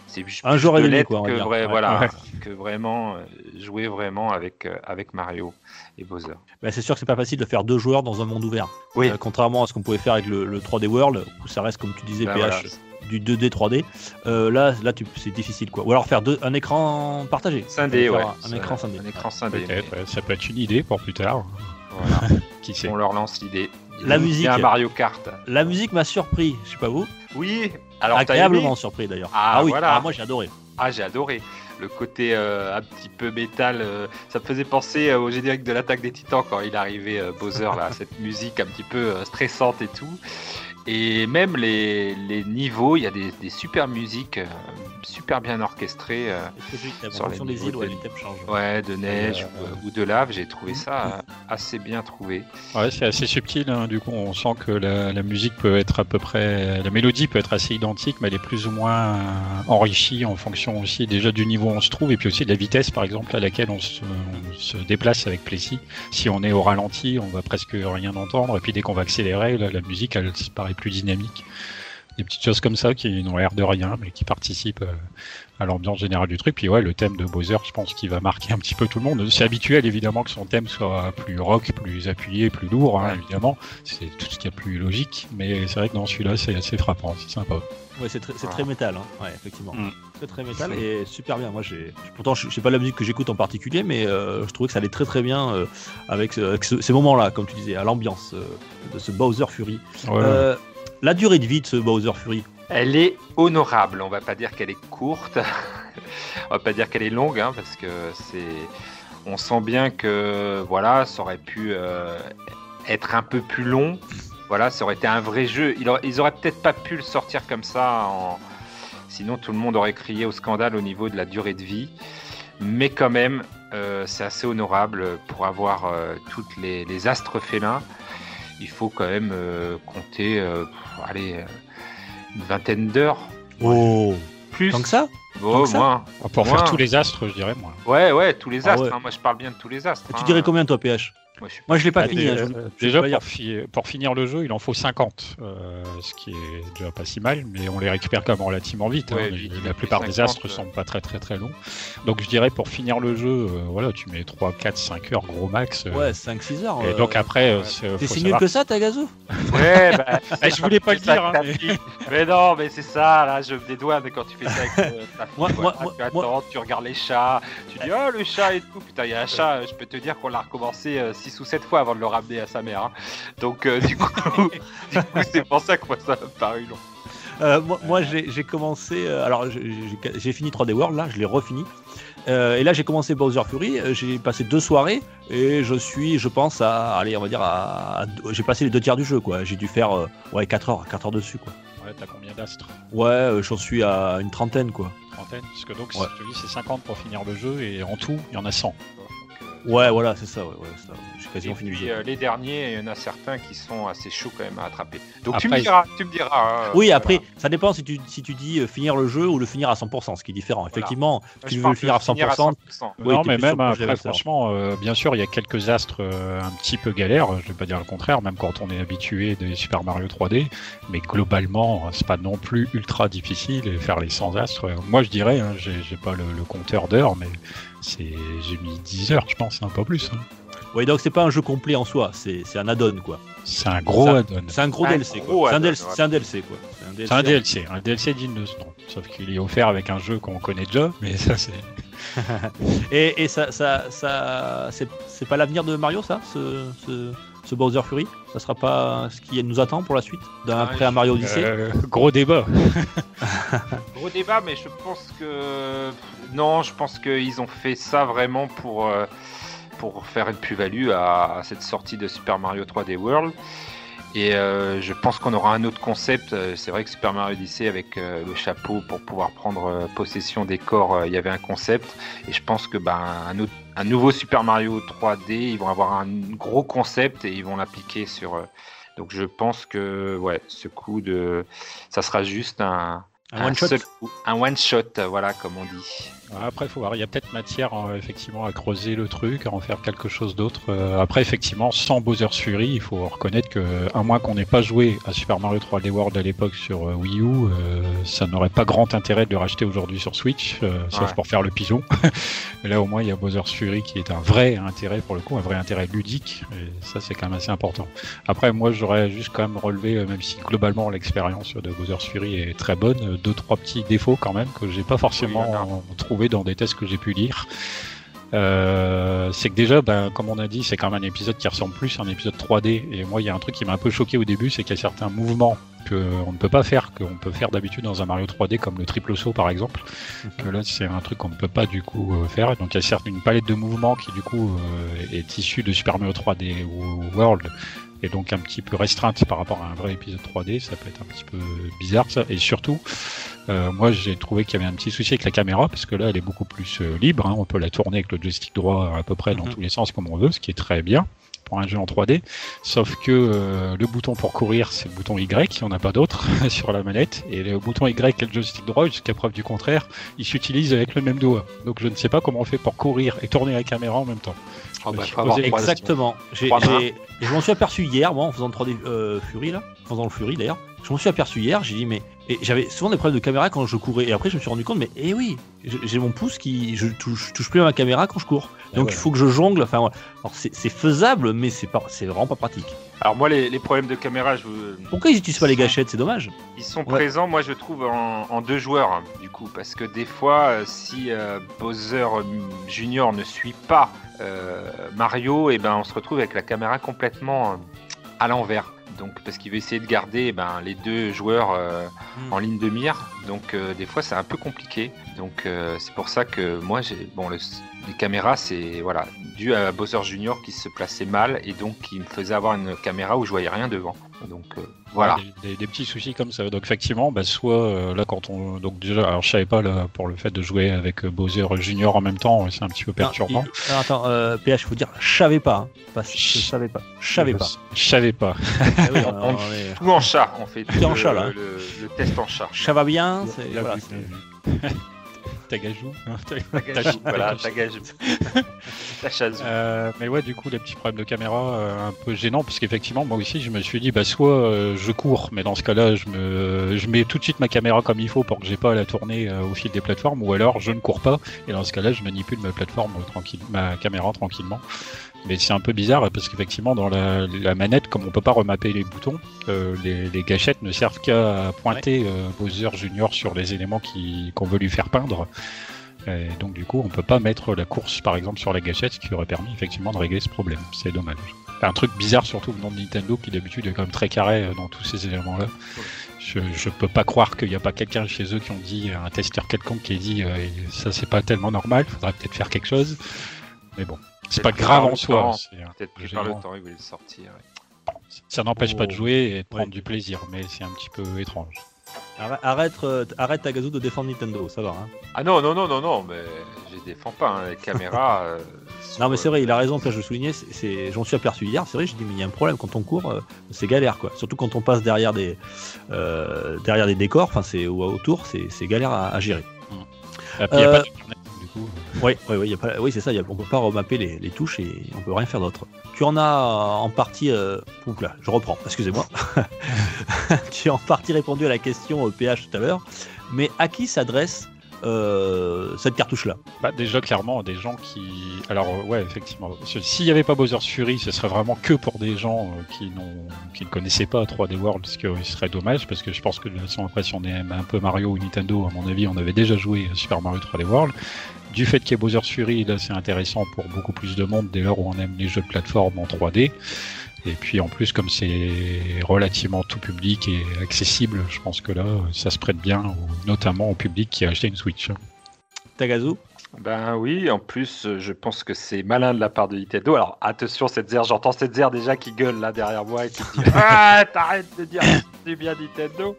c'est plus Un jour et de demi, quoi, que, vrai- Ouais. voilà, Ouais. que vraiment jouer vraiment avec, avec Mario et Bowser. Bah, c'est sûr que c'est pas facile de faire deux joueurs dans un monde ouvert. Oui. Contrairement à ce qu'on pouvait faire avec le, le 3D World, où ça reste, comme tu disais, Bah, PH, voilà. Du 2D, 3D. Euh, là, là tu- c'est difficile. quoi. Ou alors faire deux, un écran partagé. Scindé, ouais. Un, écran scindé. Un écran scindé. Peut-être, ouais, ça peut être une idée pour plus tard. Voilà. Qui sait On leur lance l'idée. La musique. un Mario Kart. La musique m'a surpris, je sais pas vous. Oui. Alors Agréablement aimé surpris d'ailleurs. Ah, oui, voilà. Ah, moi j'ai adoré. Ah, j'ai adoré. Le côté euh, un petit peu métal, euh, ça me faisait penser euh, au générique de l'attaque des titans quand il arrivait, euh, Bowser, là, cette musique un petit peu euh, stressante et tout. Et même les, les niveaux, il y a des, des super musiques, euh, super bien orchestrées, euh, en Sur les des niveaux îles, ouais, de- les thèmes changent. ouais, de neige euh, ou, ou de lave. J'ai trouvé ça euh, assez bien trouvé. Ouais, c'est assez subtil. hein. Du coup, on sent que la, la musique peut être à peu près, la mélodie peut être assez identique, mais elle est plus ou moins enrichie en fonction aussi déjà du niveau où on se trouve et puis aussi de la vitesse, par exemple, à laquelle on se, on se déplace avec Plessis. Si on est au ralenti, on va presque rien entendre, et puis dès qu'on va accélérer, là, la musique, elle paraît plus dynamique. Des petites choses comme ça qui n'ont l'air de rien, mais qui participent euh, à l'ambiance générale du truc. Puis ouais, le thème de Bowser, je pense qu'il va marquer un petit peu tout le monde. C'est habituel évidemment que son thème soit plus rock, plus appuyé, plus lourd, hein, évidemment. C'est tout ce qui est plus logique, mais c'est vrai que dans celui-là, c'est assez frappant, c'est sympa. Ouais, c'est très, c'est Voilà. très métal, hein. ouais, effectivement. Mm. Très très métal et super bien. Moi, j'ai pourtant, je sais pas la musique que j'écoute en particulier, mais euh, je trouvais que ça allait très très bien euh, avec, ce- avec ce- ces moments-là, comme tu disais, à l'ambiance euh, de ce Bowser Fury. Ouais. Euh, la durée de vie de ce Bowser Fury? Elle est honorable. On va pas dire qu'elle est courte. on va pas dire qu'elle est longue, hein, parce que c'est. On sent bien que voilà, ça aurait pu euh, être un peu plus long. Voilà, ça aurait été un vrai jeu. Ils auraient, ils auraient peut-être pas pu le sortir comme ça. En... Sinon, tout le monde aurait crié au scandale au niveau de la durée de vie. Mais quand même, euh, c'est assez honorable pour avoir euh, toutes les, les astres félins. Il faut quand même euh, compter, euh, pff, allez, une vingtaine d'heures. Oh, Plus. tant que ça? Ça? moins. Pour moi- faire tous les astres, je dirais moi. Ouais, ouais, tous les Ah astres. ouais. hein. Moi, je parle bien de tous les astres. Tu hein. dirais combien toi, PH Moi, je suis Moi, je l'ai pas Ah, fini. déjà, hein, déjà, dire. pour, fi- pour finir le jeu, il en faut 50, euh, ce qui est déjà pas si mal, mais on les récupère quand même relativement vite. hein. Ouais, vite, la plupart des 50, astres euh. sont pas très très très longs. Donc je dirais pour finir le jeu, euh, voilà, tu mets 3, 4, 5 heures gros max. euh, Ouais, 5-6 heures. et euh, donc après, euh, ouais. c'est- T'es si nul que ça, Tagazu Ouais, bah, Eh, je voulais pas le dire, hein, mais- mais non, mais c'est ça, là, je me dédouane quand tu fais ça avec euh, ta fille. Moi- quoi. moi- moi- tu attends, tu regardes les chats, tu dis, oh, le chat et tout. Putain, il y a un chat, euh, je peux te dire qu'on l'a recommencé 6 ou 7 fois avant de le ramener à sa mère. hein. Donc, euh, du coup, c'est pour ça que moi, ça m'a paru long. Euh, moi, moi, j'ai commencé. euh, alors, j'ai- fini 3D World, là, je l'ai refini. Euh, et là, j'ai commencé Bowser Fury. J'ai passé deux soirées et je suis, je pense, à. Allez, on va dire, à. à- j'ai passé les deux tiers du jeu, quoi. J'ai dû faire, euh, ouais, 4 heures, 4 heures dessus, quoi. Ouais, t'as combien d'astres? Ouais, j'en suis à une trentaine, quoi. Trentaine Parce que donc, Ouais. je te dis, c'est 50 pour finir le jeu, et en tout, il y en a 100. Donc, euh, Ouais, voilà, c'est ça, ouais, ouais, ça. Et puis euh, les derniers, il y en a certains qui sont assez chauds quand même à attraper. Donc tu me diras, tu me diras. hein, Oui, après, ça dépend si tu, si tu dis euh, finir le jeu ou le finir à 100%, ce qui est différent. Effectivement, voilà. tu Je veux le finir à de 100%. Oui, non, mais même projet après, franchement, euh, bien sûr, il y a quelques astres euh, un petit peu galères. Je vais pas dire le contraire, même quand on est habitué des Super Mario 3D. Mais globalement, c'est pas non plus ultra difficile et faire les 100 astres. Moi, je dirais, hein, j'ai j'ai pas le, le compteur d'heures, mais c'est j'ai mis 10 heures, je pense, un peu plus. hein. Oui, donc c'est pas un jeu complet en soi, c'est c'est un add-on, quoi. C'est un gros add-on. C'est un gros Un DLC, gros quoi. C'est un, DLC, ouais. c'est un DLC, quoi. C'est un DLC, un DLC digne de ce nom. Sauf qu'il est offert avec un jeu qu'on connaît déjà, mais ça c'est. Et, et ça, ça, ça c'est c'est pas l'avenir de Mario, ça, ce, ce, ce Bowser Fury? Ça sera pas ce qui nous attend pour la suite D'un Ah, après un Mario Odyssey? Euh, gros débat. Gros débat, mais je pense que non, je pense qu'ils ont fait ça vraiment pour euh, pour faire une plus-value à, à cette sortie de Super Mario 3D World. Et euh, je pense qu'on aura un autre concept. Euh, C'est vrai que Super Mario Odyssey avec euh, le chapeau pour pouvoir prendre euh, possession des corps, il y avait un concept. Et je pense que ben un, autre- un nouveau Super Mario 3D, ils vont avoir un gros concept et ils vont l'appliquer sur. donc je pense que ouais, ce coup de, ça sera juste un, Un one shot coup, un one shot, voilà comme on dit. Après, faut voir. Il y a peut-être matière euh, effectivement à creuser le truc, à en faire quelque chose d'autre. Euh, après, effectivement, sans Bowser's Fury, il faut reconnaître que, à moins qu'on n'ait pas joué à Super Mario 3D World à l'époque sur euh, Wii U, ça n'aurait pas grand intérêt de le racheter aujourd'hui sur Switch, euh, sauf Ouais. pour faire le pigeon. Mais là, au moins, il y a Bowser's Fury qui est un vrai intérêt pour le coup, un vrai intérêt ludique. Et ça, c'est quand même assez important. Après, moi, j'aurais juste quand même relevé, euh, même si globalement l'expérience de Bowser's Fury est très bonne, euh, deux trois petits défauts quand même que j'ai pas forcément Oui, trouvé dans des tests que j'ai pu lire. Euh, c'est que déjà, ben, comme on a dit, c'est quand même un épisode qui ressemble plus à un épisode 3D. Et moi, il y a un truc qui m'a un peu choqué au début, c'est qu'il y a certains mouvements qu'on ne peut pas faire, qu'on peut faire d'habitude dans un Mario 3D, comme le triple saut par exemple. Que là, c'est un truc qu'on ne peut pas du coup euh, faire. Donc, il y a certes une palette de mouvements qui du coup euh, est issue de Super Mario 3D World et donc un petit peu restreinte par rapport à un vrai épisode 3D. Ça peut être un petit peu bizarre ça. Et surtout, euh, moi j'ai trouvé qu'il y avait un petit souci avec la caméra parce que là elle est beaucoup plus euh, libre. hein. On peut la tourner avec le joystick droit à peu près dans Mhm. tous les sens comme on veut, ce qui est très bien pour un jeu en 3D. Sauf que euh, le bouton pour courir c'est le bouton Y, il n'y en a pas d'autre sur la manette. Et le bouton Y et le joystick droit, jusqu'à preuve du contraire, ils s'utilisent avec le même doigt. Donc je ne sais pas comment on fait pour courir et tourner la caméra en même temps. Oh, me bah, posé- Exactement. Je m'en suis aperçu hier, moi, en faisant 3D euh, Fury, là, en faisant le Fury d'ailleurs. Je m'en suis aperçu hier, j'ai dit, mais. Et j'avais souvent des problèmes de caméra quand je courais. Et après, je me suis rendu compte, mais eh oui, j'ai mon pouce qui. Je touche, je touche plus à ma caméra quand je cours. Donc ouais. il faut que je jongle. Enfin, voilà. alors c'est faisable, mais c'est pas, c'est vraiment pas pratique. Alors moi, les, les problèmes de caméra, je Pourquoi ils utilisent pas les gâchettes? C'est dommage. ils sont Ouais. présents, moi je trouve, en, en deux joueurs, hein, du coup, parce que des fois, euh, si euh, Bowser euh, Junior ne suit pas euh, Mario, et ben on se retrouve avec la caméra complètement euh, à l'envers. Donc parce qu'il veut essayer de garder eh ben, les deux joueurs euh, Mm. en ligne de mire. Donc euh, des fois c'est un peu compliqué. Donc euh, c'est pour ça que moi j'ai bon le- les caméras c'est voilà dû à Bowser Junior qui se plaçait mal et donc qui me faisait avoir une caméra où je voyais rien devant. Donc voilà. Des, des- des petits soucis comme ça. Donc effectivement, bah, soit euh, là quand on donc déjà, alors je savais pas là pour le fait de jouer avec euh, Bowser Junior en même temps, c'est un petit peu perturbant. Non, il- attends, euh, PH, faut dire, je savais pas. hein. Pas, je savais pas. Je savais pas. Je savais pas. Ah oui, on- On- on est- Tout en chat, on fait Tout en chat, là. le, le test en chat. Ça va bien. voilà, Tagajou. voilà, tagage. Tachazou. Euh, mais ouais, du coup, les petits problèmes de caméra euh, un peu gênants, parce qu'effectivement, moi aussi, je me suis dit, bah, soit euh, je cours, mais dans ce cas-là, je, me, je mets tout de suite ma caméra comme il faut pour que j'ai pas à la tourner au fil des plateformes, ou alors je ne cours pas, et dans ce cas-là, je manipule ma plateforme tranquille, ma caméra tranquillement. Mais c'est un peu bizarre parce qu'effectivement, dans la, la manette, comme on peut pas remapper les boutons, euh, les, les gâchettes ne servent qu'à pointer euh, Bowser Junior sur les éléments qu'on veut lui faire peindre. Et donc du coup, on peut pas mettre la course par exemple sur la gâchette, ce qui aurait permis effectivement de régler ce problème. C'est dommage. Un truc bizarre surtout venant de Nintendo qui d'habitude est quand même très carré euh, dans tous ces éléments-là. Je, je peux pas croire qu'il n'y a pas quelqu'un chez eux qui ont dit, un testeur quelconque qui a dit euh, ça c'est pas tellement normal, faudrait peut-être faire quelque chose. Mais bon, c'est pas grave en soi. c'est- Peut-être plus par le temps, il voulait le sortir. ouais. Ça n'empêche pas de Oh. jouer et de prendre Ouais. du plaisir, mais c'est un petit peu étrange. Arrête, arrête, euh, arrête Tagazu de défendre Nintendo, ça va. Hein. Ah non, non, non, non, non, mais je les défends pas, hein, les caméras. euh, Non, mais c'est vrai, il a raison, Pierre, je le soulignais, j'en suis aperçu hier, c'est vrai, je dis, mais il y a un problème quand on court, euh, c'est galère, quoi. Surtout quand on passe derrière des, euh, derrière des décors, enfin, c'est, ou autour, c'est, galère à, à gérer. Et puis il n'y a pas du Oui, oui, c'est ça, y a, on peut pas remapper les, touches et on peut rien faire d'autre. Tu en as en partie. Euh, là, je reprends, excusez-moi. tu as en partie répondu à la question euh, PH tout à l'heure, mais à qui s'adresse euh, cette cartouche-là Bah, déjà, clairement, des gens qui. Alors, euh, ouais, effectivement. S'il n'y avait pas Bowser's Fury, ce serait vraiment que pour des gens euh, qui, qui ne connaissaient pas 3D World, ce qui serait dommage, parce que je pense que de toute façon, après, si on aime un peu Mario ou Nintendo, à mon avis, on avait déjà joué Super Mario 3D World. Du fait qu'il y ait Bowser's Fury, là, c'est intéressant pour beaucoup plus de monde dès lors où on aime les jeux de plateforme en 3D. Et puis en plus, comme c'est relativement tout public et accessible, je pense que là, ça se prête bien, notamment au public qui a acheté une Switch. Tagazu Ben oui, en plus, euh, je pense que c'est malin de la part de Nintendo. Alors attention, cette zère, j'entends cette zère déjà qui gueule là derrière moi et qui dit Ah, t'arrêtes de dire du bien Nintendo.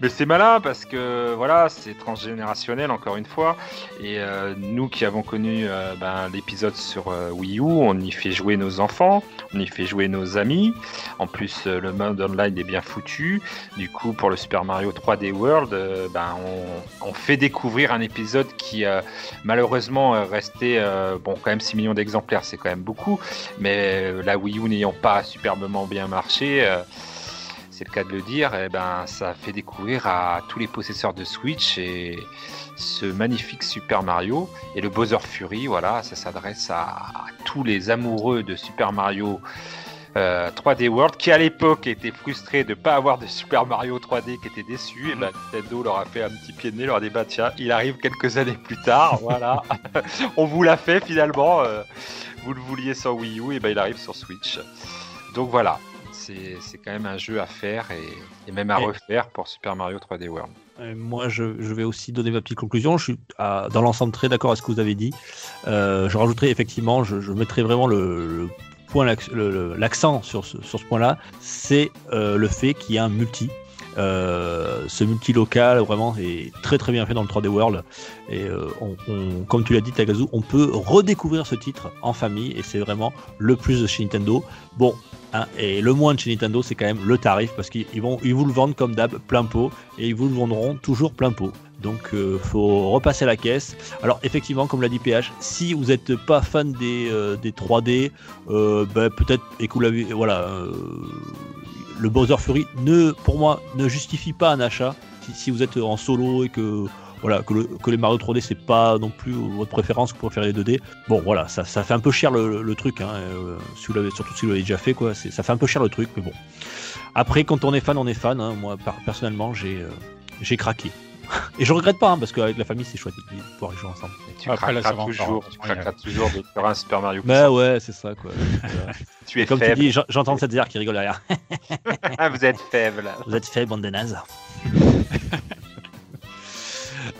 Mais c'est malin parce que voilà, c'est transgénérationnel encore une fois. Et euh, nous qui avons connu euh, ben, l'épisode sur euh, Wii U, on y fait jouer nos enfants, on y fait jouer nos amis. En plus, euh, le mode online est bien foutu. Du coup, pour le Super Mario 3D World, ben, on, on fait découvrir un épisode qui malheureusement euh, bon quand même 6 millions d'exemplaires, c'est quand même beaucoup. Mais la Wii U n'ayant pas superbement bien marché. Euh, c'est le cas de le dire, eh ben, ça fait découvrir à tous les possesseurs de Switch et ce magnifique Super Mario. Et le Bowser Fury, voilà, ça s'adresse à, tous les amoureux de Super Mario euh, 3D World qui à l'époque étaient frustrés de ne pas avoir de Super Mario 3D, qui étaient déçus. Et ben, Nintendo leur a fait un petit pied de nez, leur a dit bah tiens, il arrive quelques années plus tard, voilà, on vous l'a fait finalement. euh, vous le vouliez sur Wii U, et ben il arrive sur Switch. Donc voilà, c'est quand même un jeu à faire et, et même à Et- refaire pour Super Mario 3D World. Euh, Moi, je, je vais aussi donner ma petite conclusion. Je suis à- dans l'ensemble très d'accord avec ce que vous avez dit. Euh, je rajouterai effectivement, je, je mettrai vraiment le, le point, l'accent sur ce, sur ce point-là, c'est euh, le fait qu'il y a un multi. Euh, ce multi local vraiment est très très bien fait dans le 3D World et euh, comme tu l'as dit Tagazu on peut redécouvrir ce titre en famille et c'est vraiment le plus de chez Nintendo bon hein, et le moins de chez Nintendo c'est quand même le tarif parce qu'ils ils vont ils vous le vendent comme d'hab plein pot et ils vous le vendront toujours plein pot. Donc euh, faut repasser la caisse. Alors effectivement, comme l'a dit PH, si vous n'êtes pas fan des, euh, des 3D, euh, ben, peut-être l'avez, voilà, le Bowser Fury ne, pour moi, ne justifie pas un achat. Si, vous êtes en solo et que voilà que, le- que les Mario 3D c'est pas non plus votre préférence, que vous préférez les 2D. Bon voilà, ça, fait un peu cher le, truc, hein, euh, surtout si vous l'avez déjà fait quoi. Ça fait un peu cher le truc, mais bon. Après, quand on est fan, on est fan. hein. Moi, personnellement, j'ai euh, j'ai craqué. Et je regrette pas, hein, parce qu'avec la famille, c'est chouette de pouvoir y jouer ensemble. Et tu Après, là, craqueras va toujours, encore. tu craqueras toujours de faire un Super Mario. Mais ouais, c'est ça, quoi. Tu es Comme tu faible. dis, j'en- j'entends cette zère qui rigole derrière. Ah, vous êtes faible. Vous êtes fait, bande de nazes.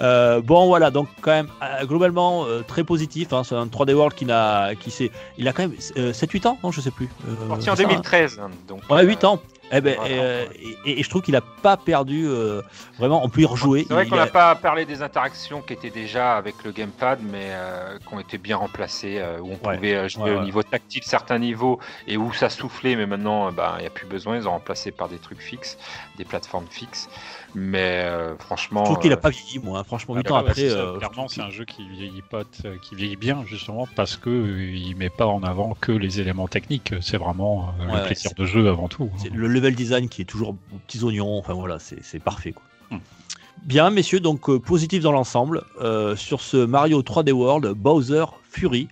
Euh, bon voilà donc quand même euh, globalement euh, très positif hein, c'est un 3D World qui n'a qui s'est il a quand même 7-8 ans non je sais plus Euh, Sorti en c'est ça, hein 2013. hein, Donc, Ouais, euh, 8 ans. Eh ben, voilà. euh, et, et je trouve qu'il a pas perdu. euh, vraiment, on peut y rejouer. C'est vrai qu'on a- n'a pas parlé des interactions qui étaient déjà avec le gamepad, mais euh, qui ont été bien remplacées, où on Ouais. pouvait jouer Ouais, au niveau tactile certains niveaux et où ça soufflait, mais maintenant bah, il n'y a plus besoin, ils ont remplacé par des trucs fixes, des plateformes fixes. Mais euh, franchement. Je trouve qu'il a euh, pas vieilli, moi. hein. Franchement, 8 Ah, ans bah, ouais, après. ça. euh, Clairement, c'est un jeu qui vieillit pas, t- qui vieillit bien justement parce que euh, il met pas en avant que les éléments techniques. C'est vraiment euh, Ouais, le plaisir de jeu avant tout. C'est le level design qui est toujours aux petits oignons. Enfin voilà, c'est c'est parfait. Quoi. Hmm. Bien, messieurs, donc euh, positif dans l'ensemble euh, sur ce Mario 3D World Bowser Fury.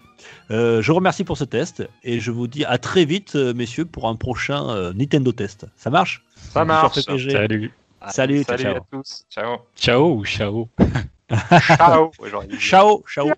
Euh, je vous remercie pour ce test et je vous dis à très vite, messieurs, pour un prochain euh, Nintendo test. Ça marche? Ça marche. Salut. Salut, Salut ciao. à tous. Ciao. Ciao ou ciao Ciao. Ciao, ciao.